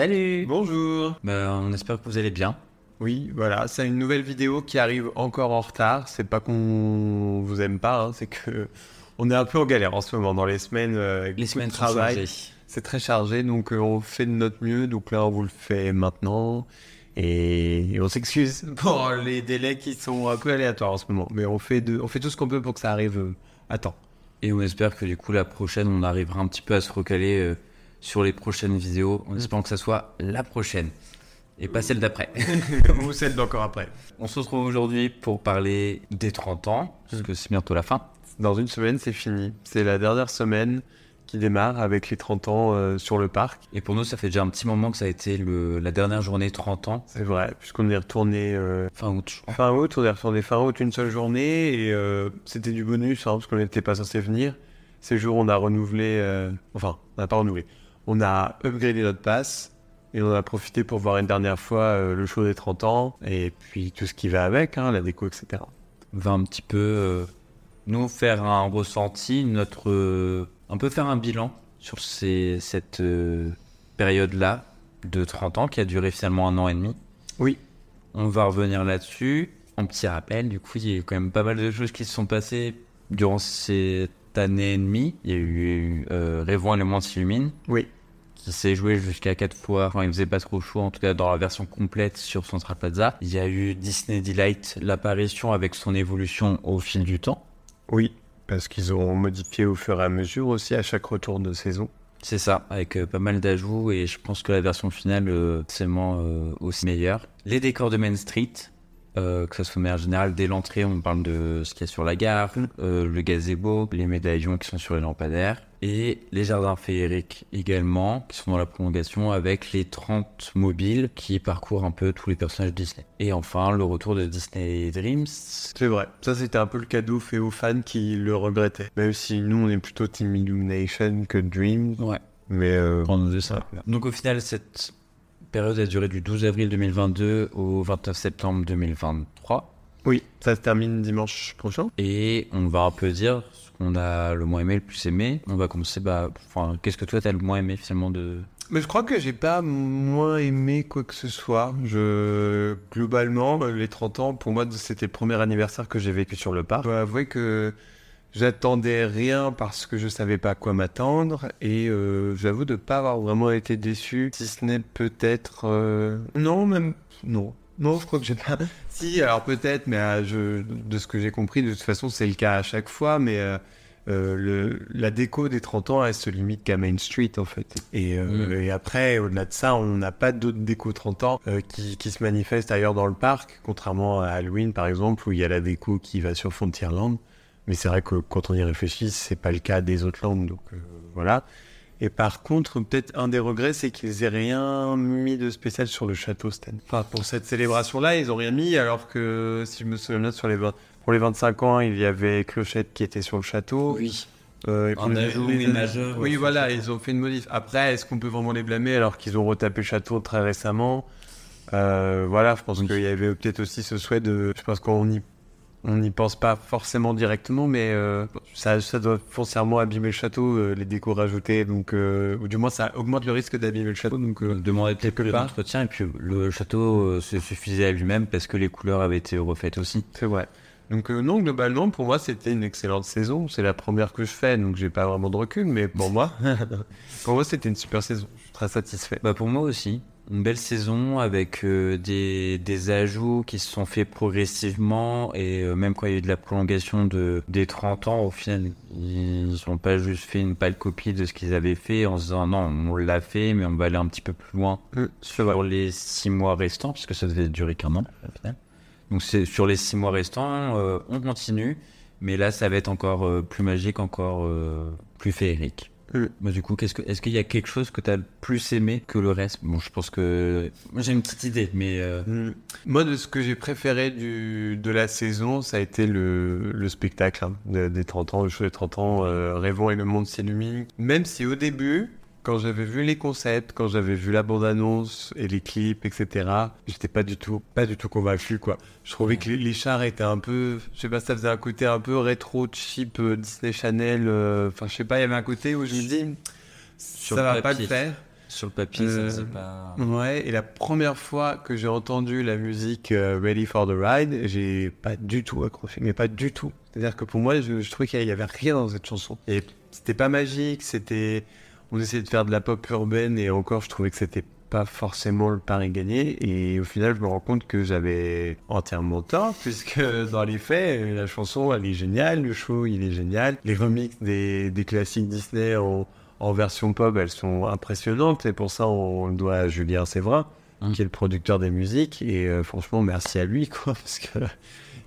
Salut Bonjour Bah, On espère que vous allez bien. Oui, voilà, c'est une nouvelle vidéo qui arrive encore en retard. C'est pas qu'on vous aime pas, hein, c'est que on est un peu en galère en ce moment dans les semaines. euh, Les semaines de sont travail. chargées. C'est très chargé, donc euh, on fait de notre mieux. Donc là, on vous le fait maintenant. Et on s'excuse pour les délais qui sont un peu aléatoires en ce moment. Mais on fait, de... on fait tout ce qu'on peut pour que ça arrive euh, à temps. Et on espère que du coup la prochaine, on arrivera un petit peu à se recaler euh, sur les prochaines vidéos, en espérant que ça soit la prochaine et pas celle d'après. Ou celle d'encore après. on se retrouve aujourd'hui pour parler des 30 ans, parce que c'est bientôt la fin. Dans une semaine, c'est fini. C'est la dernière semaine qui démarre avec les 30 ans euh, sur le parc. Et pour nous, ça fait déjà un petit moment que ça a été le, la dernière journée 30 ans, C'est vrai, puisqu'on est retourné euh, fin août. je crois. fin août, on est retourné fin août une seule journée et euh, c'était du bonus hein, parce qu'on n'était pas censé venir. Ces jours, on a renouvelé, euh, enfin, on n'a pas renouvelé, on a upgradé notre passe et on en a profité pour voir une dernière fois euh, le show des 30 ans et puis tout ce qui va avec, hein, la déco, etc. On va un petit peu euh, nous faire un ressenti, notre euh, un peu faire un bilan sur ces, cette euh, période-là de 30 ans qui a duré finalement un an et demi. Oui. On va revenir là-dessus. Un petit rappel, du coup, il y a eu quand même pas mal de choses qui se sont passées durant cette année et demie. Il y a eu euh, et le monde s'illumine Oui. qui s'est joué jusqu'à 4 fois quand il faisait pas trop chaud, en tout cas dans la version complète sur Central Plaza. Il y a eu Disney Delight, l'apparition avec son évolution au fil du temps. Oui, parce qu'ils ont modifié au fur et à mesure aussi à chaque retour de saison. C'est ça, avec euh, pas mal d'ajouts et je pense que la version finale euh, c'est euh, aussi meilleure. Les décors de Main Street, euh, que ça soit de manière générale, dès l'entrée on parle de ce qu'il y a sur la gare, euh, le gazebo, les médaillons qui sont sur les lampadaires et les jardins féeriques également qui sont dans la prolongation avec les 30 mobiles qui parcourent un peu tous les personnages Disney. Et enfin le retour de Disney Dreams. C'est vrai, ça c'était un peu le cadeau fait aux fans qui le regrettaient. Même si nous on est plutôt Team Illumination que Dream, Ouais. mais euh, ça. Donc au final, cette période a duré du 12 avril 2022 au 29 septembre 2023. oui, ça se termine dimanche prochain. Et on va un peu dire ce qu'on a le moins aimé, le plus aimé. On va commencer, bah, enfin, qu'est-ce que toi t'as le moins aimé finalement de... Mais je crois que j'ai pas moins aimé quoi que ce soit. Je globalement les 30 ans pour moi c'était le premier anniversaire que j'ai vécu sur le parc. Je dois avouer que j'attendais rien parce que je savais pas à quoi m'attendre et euh, j'avoue de pas avoir vraiment été déçu si ce n'est peut-être euh, non même non non je crois que j'ai pas si alors peut-être mais euh, je de ce que j'ai compris de toute façon c'est le cas à chaque fois mais le, la déco des 30 ans, elle se limite qu'à Main Street, en fait. Et, Mm. et après, au-delà de ça, on n'a pas d'autres déco 30 ans qui, qui se manifestent ailleurs dans le parc, contrairement à Halloween, par exemple, où il y a la déco qui va sur Frontierland. Mais c'est vrai que quand on y réfléchit, c'est pas le cas des autres landes, donc euh, voilà. Et par contre, peut-être un des regrets, c'est qu'ils aient rien mis de spécial sur le château Stan. Enfin, pour cette célébration-là, ils ont rien mis, alors que si je me souviens bien, sur les 20 pour les 25 ans, il y avait Clochette qui était sur le château. Oui. Euh, les- ajout, les- oui, majeur, Oui, ouais, voilà, ils ont fait une modif. Après, est-ce qu'on peut vraiment les blâmer alors qu'ils ont retapé le château très récemment? Euh, Voilà, je pense Oui. qu'il y avait peut-être aussi ce souhait de. Je pense qu'on y on n'y pense pas forcément directement, mais euh, ça, ça doit foncièrement abîmer le château, euh, les décos rajoutées, donc euh, ou du moins ça augmente le risque d'abîmer le château. Donc Demander peut-être quelque plus part. d'entretien et puis le château se suffisait à lui-même parce que les couleurs avaient été refaites aussi. c'est vrai. Donc non, globalement, pour moi, c'était une excellente saison. C'est la première que je fais, donc j'ai pas vraiment de recul, mais pour moi, pour moi, c'était une super saison. Je suis très satisfait. Bah pour moi aussi. Une belle saison avec euh, des, des ajouts qui se sont faits progressivement et euh, même quand il y a eu de la prolongation de, des 30 ans, au final, ils n'ont pas juste fait une pâle copie de ce qu'ils avaient fait en se disant non, on l'a fait, mais on va aller un petit peu plus loin Mm, sur les 6 mois restants, puisque ça devait durer qu'un an au final. Donc c'est sur les 6 mois restants, euh, on continue, mais là ça va être encore euh, plus magique, encore euh, plus féerique. Bah, du coup, qu'est-ce que, est-ce qu'il y a quelque chose que tu as le plus aimé que le reste? Bon, je pense que. Moi, j'ai une petite idée, mais. euh, Mm. Moi, de ce que j'ai préféré du, de la saison, ça a été le, le spectacle hein, de- des 30 ans, le show des 30 ans, euh, Rêvons et le monde s'illumine. Même si au début, quand j'avais vu les concepts, quand j'avais vu la bande-annonce et les clips, etc., j'étais pas du tout, pas du tout convaincu, quoi. Je trouvais que les, chars étaient un peu, je sais pas, ça faisait un côté un peu rétro, cheap, euh, Disney Channel, euh, enfin, je sais pas, il y avait un côté où je me dis, Sur ça va pas le faire. Sur le papier, ça Euh, faisait pas. Ouais, et la première fois que j'ai entendu la musique euh, Ready for the Ride, j'ai pas du tout accroché, mais pas du tout. C'est-à-dire que pour moi, je, je trouvais qu'il y avait rien dans cette chanson. Et c'était pas magique, c'était. On essayait de faire de la pop urbaine, et encore, je trouvais que c'était pas forcément le pari gagné. Et au final, je me rends compte que j'avais entièrement tort, puisque dans les faits, la chanson, elle est géniale, le show, il est génial. Les remixes des, des classiques Disney en, en version pop, elles sont impressionnantes, et pour ça, on le doit à Julien Séverin, Hum. qui est le producteur des musiques. Et euh, franchement, merci à lui, quoi, parce que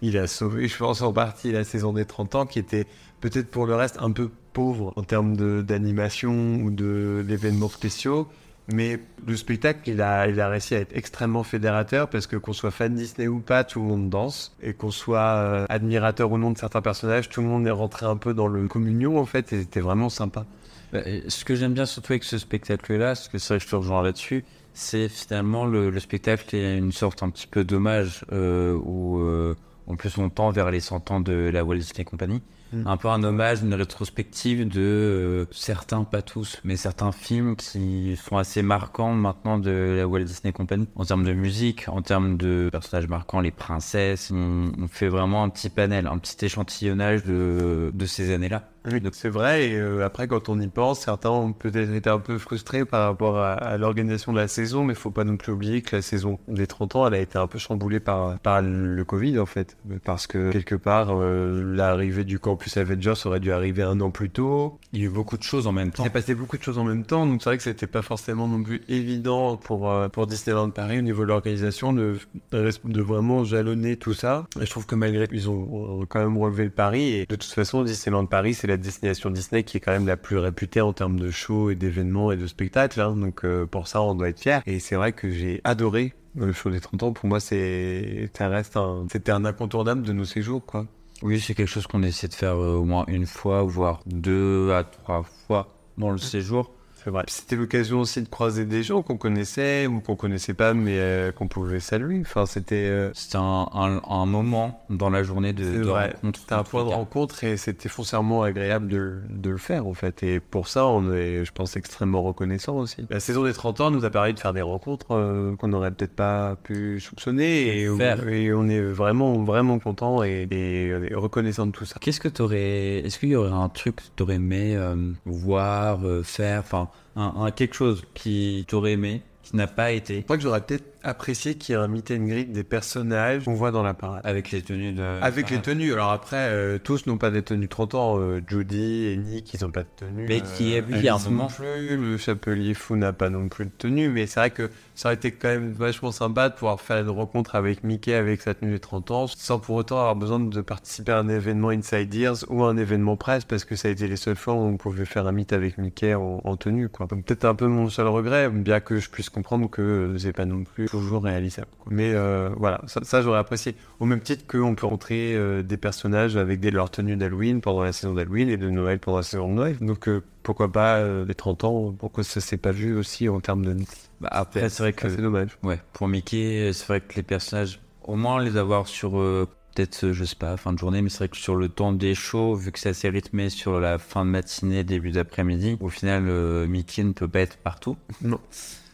il a sauvé, je pense, en partie la saison des 30 ans, qui était peut-être pour le reste un peu pauvre en termes d'animation ou d'événements spéciaux. Mais le spectacle, il a, il a réussi à être extrêmement fédérateur parce que qu'on soit fan Disney ou pas, tout le monde danse. Et qu'on soit euh, admirateur ou non de certains personnages, tout le monde est rentré un peu dans le communion en fait et c'était vraiment sympa. Bah, ce que j'aime bien surtout avec ce spectacle-là, parce que que je te rejoins là-dessus, c'est finalement le, le spectacle est une sorte un petit peu d'hommage euh, où euh, en plus on tend vers les 100 ans de la Walt Disney Company. Mm. Un peu un hommage, une rétrospective de euh, certains, pas tous, mais certains films qui sont assez marquants maintenant de la Walt Disney Company en termes de musique, en termes de personnages marquants, les princesses. On, on fait vraiment un petit panel, un petit échantillonnage de, de ces années-là. Donc c'est vrai, et euh, après quand on y pense, certains ont peut-être été un peu frustrés par rapport à, à l'organisation de la saison, mais faut pas non plus oublier que la saison des 30 ans, elle a été un peu chamboulée par, par le Covid en fait. Parce que quelque part, euh, l'arrivée du campus Avengers aurait dû arriver un an plus tôt. Il y a eu beaucoup de choses en même Il temps. s'est passé beaucoup de choses en même temps, donc c'est vrai que c'était pas forcément non plus évident pour, euh, pour Disneyland Paris au niveau de l'organisation de, de vraiment jalonner tout ça. Et je trouve que malgré tout, ils ont, ont quand même relevé le pari. Et de toute façon, Disneyland Paris, c'est la destination Disney qui est quand même la plus réputée en termes de shows et d'événements et de spectacles. hein. Donc euh, pour ça, on doit être fiers. Et c'est vrai que j'ai adoré le show des 30 ans. Pour moi, c'est, ça reste un, c'était un incontournable de nos séjours, quoi. Oui, c'est quelque chose qu'on essaie de faire euh, au moins une fois, voire deux à trois fois dans le séjour. C'est vrai. C'était l'occasion aussi de croiser des gens qu'on connaissait ou qu'on connaissait pas, mais euh, qu'on pouvait saluer. Enfin, c'était euh, C'était un, un, un moment dans la journée de, rencontre. c'était un point de rencontre et c'était foncièrement agréable de, de le faire en fait. Et pour ça, on est, je pense, extrêmement reconnaissant aussi. La saison des 30 ans nous a permis de faire des rencontres euh, qu'on n'aurait peut-être pas pu soupçonner et, on est vraiment, vraiment content et, et, reconnaissant de tout ça. Qu'est-ce que t'aurais. Est-ce qu'il y aurait un truc que t'aurais aimé euh, voir, faire, enfin, un, un quelque chose qui t'aurait aimé, qui n'a pas été. Je crois que j'aurais peut-être apprécié qu'il y ait un meet and greet des personnages qu'on voit dans la parade. avec les tenues de. Avec les tenues. Alors après, euh, tous n'ont pas des tenues 30 ans. Euh, Judy et Nick, ils n'ont pas de tenue. Mais qui est- un moment. non plus. Le chapelier fou n'a pas non plus de tenue. Mais c'est vrai que ça aurait été quand même vachement sympa de pouvoir faire une rencontre avec Mickey avec sa tenue des 30 ans, sans pour autant avoir besoin de participer à un événement Inside Ears ou à un événement presse, parce que ça a été les seules fois où on pouvait faire un meet avec Mickey en, en tenue. Quoi. Donc peut-être un peu mon seul regret, bien que je puisse comprendre que c'est pas non plus toujours réalisable. quoi. Mais euh, voilà, ça, ça, j'aurais apprécié. Au même titre qu'on peut rencontrer euh, des personnages avec des, leur tenue d'Halloween pendant la saison d'Halloween et de Noël pendant la saison de Noël. Donc euh, pourquoi pas les 30 ans, pourquoi ça s'est pas vu aussi en termes de... Bah, après, c'est vrai que. C'est dommage. Ouais, pour Mickey, c'est vrai que les personnages, au moins les avoir sur peut-être, je sais pas, fin de journée, mais c'est vrai que sur le temps des shows, vu que c'est assez rythmé sur la fin de matinée, début d'après-midi, au final, Mickey ne peut pas être partout. Non.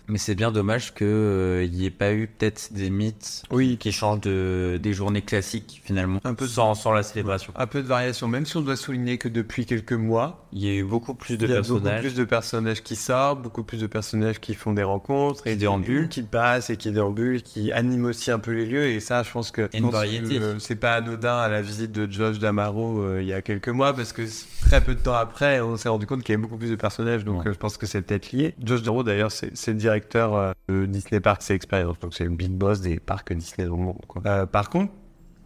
Mais c'est bien dommage qu'il n'y ait pas eu peut-être des mythes Oui, qui changent de, des journées classiques finalement, Un peu sans, sans la célébration. un peu de variation, même si on doit souligner que depuis quelques mois, Il y a eu beaucoup plus de il y a beaucoup personnages. plus de personnages qui sortent, beaucoup plus de personnages qui font des rencontres et Qui déambulent. qui passent et qui déambulent, qui animent aussi un peu les lieux. Et ça, je pense que euh, c'est pas anodin à la visite de Josh Damaro euh, il y a quelques mois parce que très peu de temps après, on s'est rendu compte qu'il y avait beaucoup plus de personnages. Donc, Ouais. euh, je pense que c'est peut-être lié. Josh Damaro, d'ailleurs, c'est le directeur euh, de Disney Parks et Experience. Donc, c'est le big boss des parcs Disney dans le monde. Euh, par contre,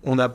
on a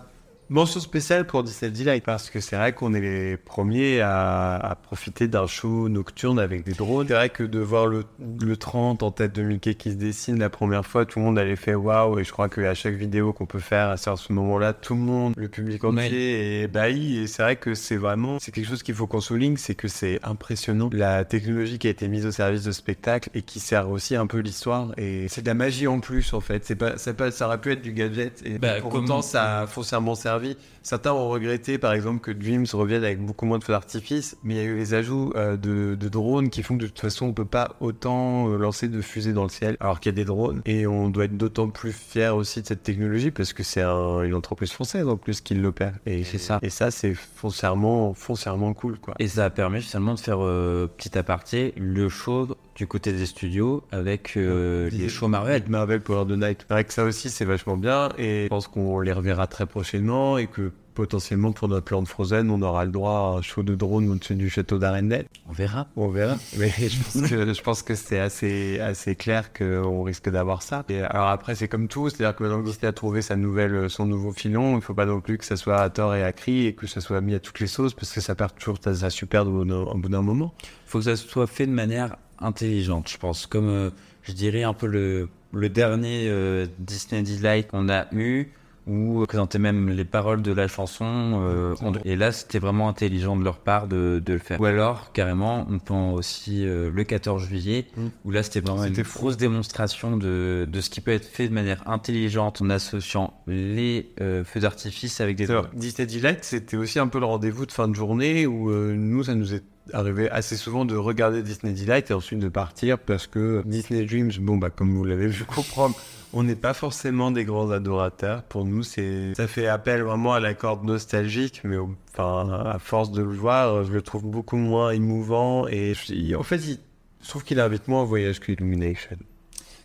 Mention spéciale pour Disney Delight parce que c'est vrai qu'on est les premiers à, à profiter d'un show nocturne avec des drones. C'est vrai que de voir le, le 30 en tête de Mickey qui se dessine la première fois, tout le monde allait faire waouh et je crois qu'à chaque vidéo qu'on peut faire à ce moment-là, tout le monde, le public entier est bailli et c'est vrai que c'est vraiment, c'est quelque chose qu'il faut qu'on souligne, c'est que c'est impressionnant la technologie qui a été mise au service de spectacle et qui sert aussi un peu l'histoire et c'est de la magie en plus en fait. C'est pas, pas, ça aurait pu être du gadget et Bah, pour comme- autant ça a foncièrement servi. Certains ont regretté, par exemple, que Dreams revienne avec beaucoup moins de feux d'artifice, mais il y a eu les ajouts euh, de, de drones qui font que de toute façon, on peut pas autant euh, lancer de fusées dans le ciel, alors qu'il y a des drones. Et on doit être d'autant plus fier aussi de cette technologie parce que c'est un- une entreprise française en plus qui l'opère. Et C'est ça. Et ça, c'est foncièrement, foncièrement cool, quoi. Et ça a permis finalement de faire, euh, petit aparté, le show du côté des studios avec euh, les shows Marvel. Marvel Power the Night. C'est vrai que ça aussi, c'est vachement bien et je pense qu'on les reverra très prochainement et que potentiellement pour notre plan de Frozen, on aura le droit à un show de drone au-dessus du château d'Arendelle. On verra. On verra. Mais je pense que, je pense que c'est assez, assez clair qu'on risque d'avoir ça. Et alors après, c'est comme tout. C'est-à-dire que maintenant que Disney a trouvé sa nouvelle, son nouveau filon, il ne faut pas non plus que ça soit à tort et à cri et que ça soit mis à toutes les sauces parce que ça perd toujours sa, sa super au bout d'un- moment. faut que ça soit fait de manière intelligente, je pense. Comme euh, je dirais un peu le, le dernier euh, Disney Delight qu'on a eu, où on présentait même les paroles de la chanson. euh, et là, c'était vraiment intelligent de leur part de, de le faire. Ou alors, carrément, on prend aussi euh, le 14 juillet, Mm. où là, c'était vraiment une grosse démonstration de, de ce qui peut être fait de manière intelligente en associant les euh, feux d'artifice avec des. Disney Delight, c'était aussi un peu le rendez-vous de fin de journée où euh, nous, ça nous est arrivé assez souvent de regarder Disney Delight et ensuite de partir parce que Disney Dreams, bon, bah, comme vous l'avez vu comprendre, on n'est pas forcément des grands adorateurs. Pour nous, c'est, ça fait appel vraiment à la corde nostalgique, mais enfin, à force de le voir, je le trouve beaucoup moins émouvant et en fait, il- je trouve qu'il invite moins au voyage que Illumination.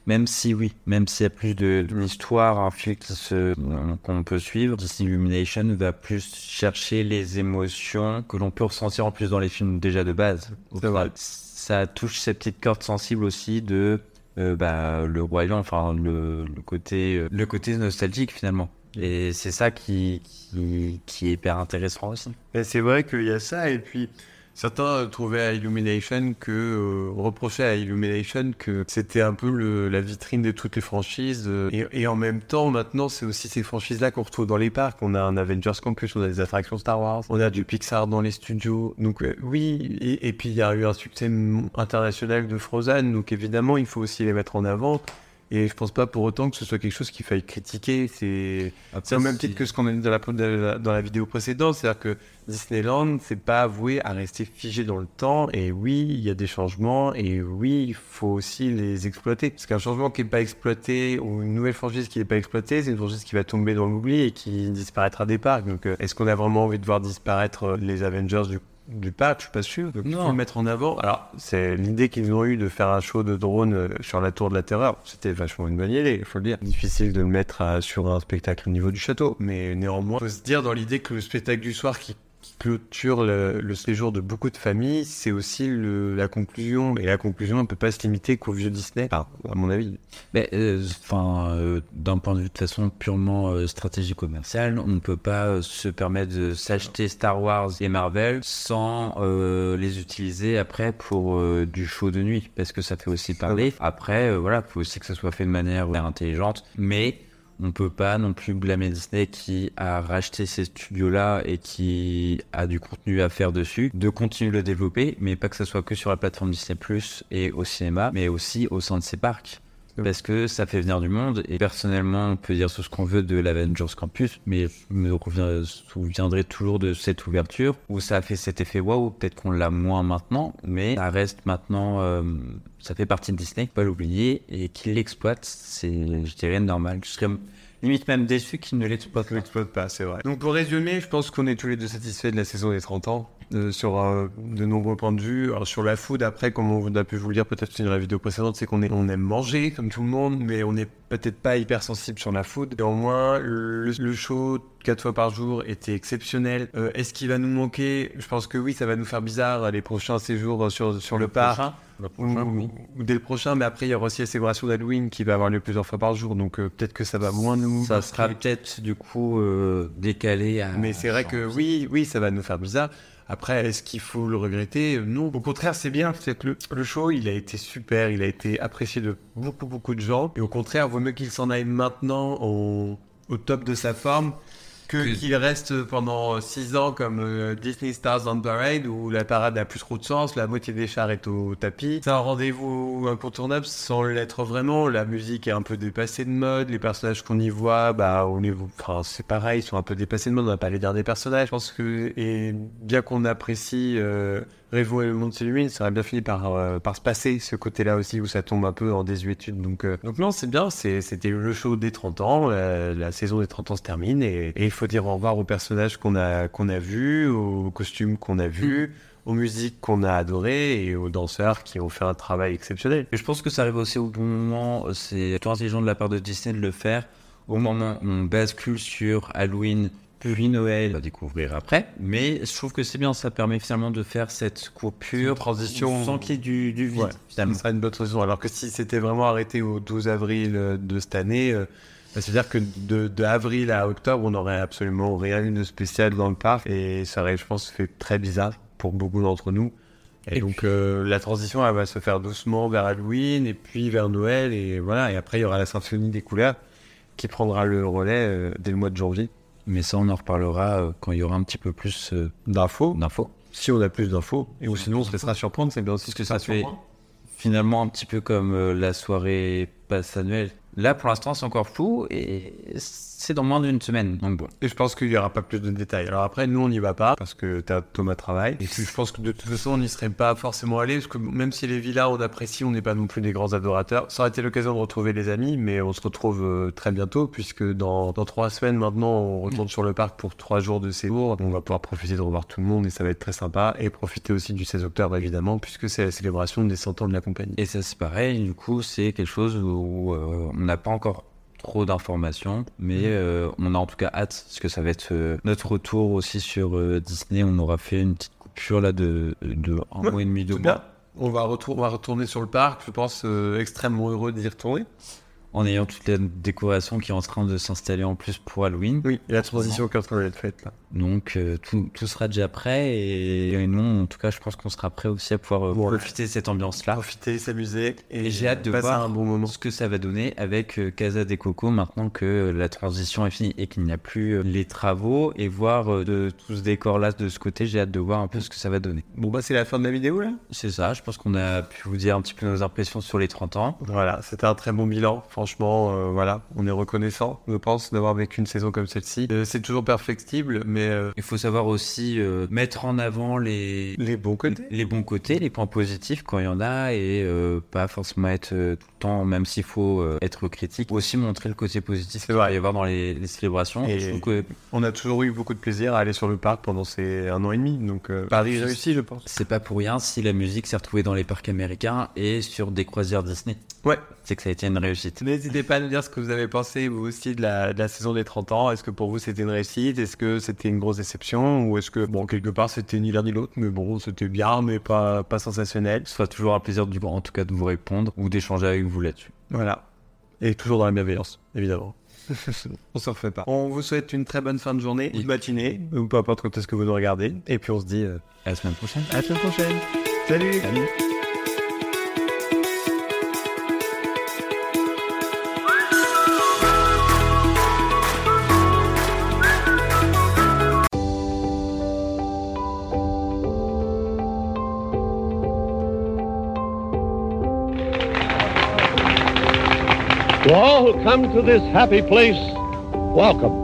Même si oui, même s'il y a plus de- un fil qui se- qu'on peut suivre, Disney Illumination va plus chercher les émotions que l'on peut ressentir en plus dans les films déjà de base. Final, Ça touche ces petites cordes sensibles aussi de euh, bah, le royaume, enfin le, le côté euh, le côté nostalgique finalement. Et c'est ça qui, qui qui est hyper intéressant aussi. C'est vrai qu'il y a ça, et puis certains trouvaient à Illumination que, euh, reprochaient à Illumination que c'était un peu le- la vitrine de toutes les franchises, euh, et, et en même temps, maintenant, c'est aussi ces franchises-là qu'on retrouve dans les parcs. On a un Avengers Campus, on a des attractions Star Wars, on a du Pixar dans les studios. Donc euh, oui, et, et puis il y a eu un succès international de Frozen, donc évidemment, il faut aussi les mettre en avant. Et je pense pas pour autant que ce soit quelque chose qu'il faille critiquer. C'est au même titre que ce qu'on a dit dans la, dans vidéo précédente, c'est-à-dire que Disneyland, c'est pas avoué à rester figé dans le temps. Et oui, il y a des changements, et oui, il faut aussi les exploiter. Parce qu'un changement qui n'est pas exploité, ou une nouvelle franchise qui n'est pas exploitée, c'est une franchise qui va tomber dans l'oubli et qui disparaîtra des parcs. Donc, euh, est-ce qu'on a vraiment envie de voir disparaître euh, les Avengers du du parc, je suis pas sûr. Donc, il faut le mettre en avant. Alors, c'est l'idée qu'ils ont eue de faire un show de drone euh, sur la tour de la terreur. C'était vachement une bonne idée, il faut le dire. Difficile de le mettre euh, sur un spectacle au niveau du château. Mais néanmoins, faut se dire dans l'idée que le spectacle du soir qui, qui clôture le, le séjour de beaucoup de familles, c'est aussi le- la conclusion. Et la conclusion, elle peut pas se limiter qu'au vieux Disney, à mon avis. Mais, euh, enfin, euh, d'un point de vue de façon purement euh, stratégie commerciale, on ne peut pas euh, se permettre de s'acheter Star Wars et Marvel sans les utiliser après pour du show de nuit, parce que ça fait aussi parler. Après, euh, voilà, faut aussi que ça soit fait de manière intelligente, mais on peut pas non plus blâmer Disney qui a racheté ces studios-là et qui a du contenu à faire dessus, de continuer de le développer, mais pas que ça soit que sur la plateforme Disney Plus et au cinéma, mais aussi au sein de ses parcs parce que ça fait venir du monde et personnellement on peut dire ce qu'on veut de l'Avengers Campus mais je me souviendrai toujours de cette ouverture où ça a fait cet effet waouh peut-être qu'on l'a moins maintenant mais ça reste maintenant euh, ça fait partie de Disney faut pas l'oublier et qu'il l'exploite c'est je dirais normal. Je serais limite même déçu qu'il ne l'exploite Je l'exploite pas, c'est vrai. Donc pour résumer, je pense qu'on est tous les deux satisfaits de la saison des 30 ans, euh, sur euh, de nombreux points de vue. Alors sur la food, après, comme on a pu vous le dire peut-être dans la vidéo précédente, c'est qu'on est, on aime manger comme tout le monde, mais on n'est peut-être pas hypersensible sur la food. Néanmoins, le, le show quatre fois par jour était exceptionnel. Euh, Est-ce qu'il va nous manquer? Je pense que oui, ça va nous faire bizarre les prochains séjours sur, sur le, parc. Le Ou, prochain, oui. ou dès le prochain, mais après il y aura aussi la célébration d'Halloween qui va avoir lieu plusieurs fois par jour, donc euh, peut-être que ça va moins nous. Ça sera peut-être du coup euh, décalé à. Mais c'est vrai que oui, oui, ça va nous faire bizarre. Après, est-ce qu'il faut le regretter? Non, au contraire, c'est bien. C'est que le, show, il a été super, il a été apprécié de beaucoup, beaucoup de gens. Et au contraire, vaut mieux qu'il s'en aille maintenant au top de sa forme que qu'il reste pendant 6 ans comme euh, Disney Stars on Parade où la parade n'a plus trop de sens, la moitié des chars est au tapis. C'est un rendez-vous incontournable sans l'être vraiment. La musique est un peu dépassée de mode, les personnages qu'on y voit, bah, on les enfin, c'est pareil, ils sont un peu dépassés de mode, on va pas les dire des personnages. Je pense que, et bien qu'on apprécie euh, Revo et le monde s'illumine, ça aurait bien fini par, euh, par se passer ce côté-là aussi où ça tombe un peu en désuétude. Donc, euh, donc non, c'est bien, c'était le show des 30 ans, la, la saison des 30 ans se termine et, il faut dire au revoir aux personnages qu'on a, qu'on a vus, aux costumes qu'on a vus, aux musiques qu'on a adorées et aux danseurs qui ont fait un travail exceptionnel. Et je pense que ça arrive aussi au bon moment. C'est intelligent de la part de Disney de le faire au moment où on bascule sur Halloween, puis Noël, à découvrir après. Mais je trouve que c'est bien, ça permet finalement de faire cette coupure, transition. sans qu'il y ait du, du vide. Ouais, finalement. Ça une bonne transition. Alors que si c'était vraiment arrêté au 12 avril euh, de cette année, euh, bah, c'est-à-dire que de, de avril à octobre, on n'aurait absolument rien eu de spécial dans le parc et ça aurait, je pense, fait très bizarre pour beaucoup d'entre nous. Et, Et donc euh, la transition, elle va se faire doucement vers Halloween et puis vers Noël et voilà. Et après, il y aura la symphonie des couleurs qui prendra le relais euh, dès le mois de janvier. Mais ça, on en reparlera euh, quand il y aura un petit peu plus euh, D'infos, d'infos. si on a plus d'infos, et ou sinon on se laissera surprendre, c'est bien aussi ce que ça Ça fait finalement un petit peu comme euh, la soirée passe annuelle. Là, pour l'instant, c'est encore flou et c'est dans moins d'une semaine. Donc bon. Et je pense qu'il n'y aura pas plus de détails. Alors après, nous, on n'y va pas parce que t'as Thomas travaille. Et puis, je pense que de toute façon, on n'y serait pas forcément allé parce que même si les villas, on apprécie, on n'est pas non plus des grands adorateurs. Ça aurait été l'occasion de retrouver les amis, mais on se retrouve euh, très bientôt puisque dans, dans trois semaines maintenant, on retourne sur le parc pour trois jours de séjour. On va pouvoir profiter de revoir tout le monde et ça va être très sympa. Et profiter aussi du 16 octobre, évidemment, puisque c'est la célébration des 100 ans de la compagnie. Et ça, c'est pareil. Du coup, c'est quelque chose où euh, on n'a pas encore trop d'informations, mais euh, on a en tout cas hâte parce que ça va être euh, notre retour aussi sur euh, Disney. On aura fait une petite coupure là de, de un Ouais, mois et demi, deux mois, bien. On va, retour- on va retourner sur le parc, je pense, extrêmement heureux d'y retourner. en ayant toute la décoration qui est en train de s'installer en plus pour Halloween. Oui, et la transition qui est en train d'être faite là. Donc euh, tout, tout sera déjà prêt et, et nous, en tout cas, je pense qu'on sera prêt aussi à pouvoir euh, Voilà. profiter de cette ambiance-là. Profiter, s'amuser Et j'ai hâte de voir un bon moment. ce que ça va donner avec euh, Casa des Cocos maintenant que la transition est finie et qu'il n'y a plus les travaux et voir de tout ce décor là de ce côté, j'ai hâte de voir un peu ce que ça va donner. Bon bah c'est la fin de la vidéo là. C'est ça, je pense qu'on a pu vous dire un petit peu nos impressions sur les 30 ans. Voilà, c'était un très bon bilan. Franchement, voilà, on est reconnaissant, je pense, d'avoir vécu une saison comme celle-ci. C'est toujours perfectible, mais euh, Il faut savoir aussi euh, mettre en avant les, les bons côtés. les bons côtés, les points positifs quand il y en a et euh, pas forcément être tout le temps, même s'il faut être critique, aussi montrer le côté positif qu'il va y avoir dans les, les célébrations. Et- que On a toujours eu beaucoup de plaisir à aller sur le parc pendant ces un an et demi, donc Paris réussi, je pense. c'est pas pour rien si la musique s'est retrouvée dans les parcs américains et sur des croisières Disney. Ouais. C'est que ça a été une réussite. N'hésitez pas à nous dire ce que vous avez pensé, vous aussi, de la, de la saison des 30 ans. Est-ce que pour vous c'était une réussite? Est-ce que c'était une grosse déception Ou est-ce que, bon, quelque part c'était ni l'un ni l'autre, mais bon, c'était bien, mais pas, pas sensationnel Ce sera toujours un plaisir, du, en tout cas, de vous répondre ou d'échanger avec vous là-dessus. Voilà. Et toujours dans la bienveillance, évidemment. on s'en refait pas. On vous souhaite une très bonne fin de journée, une matinée, ou peu importe quand est-ce que vous nous regardez. Et puis on se dit euh, À la semaine prochaine. à la semaine prochaine. Salut Salut. Come to this happy place, welcome.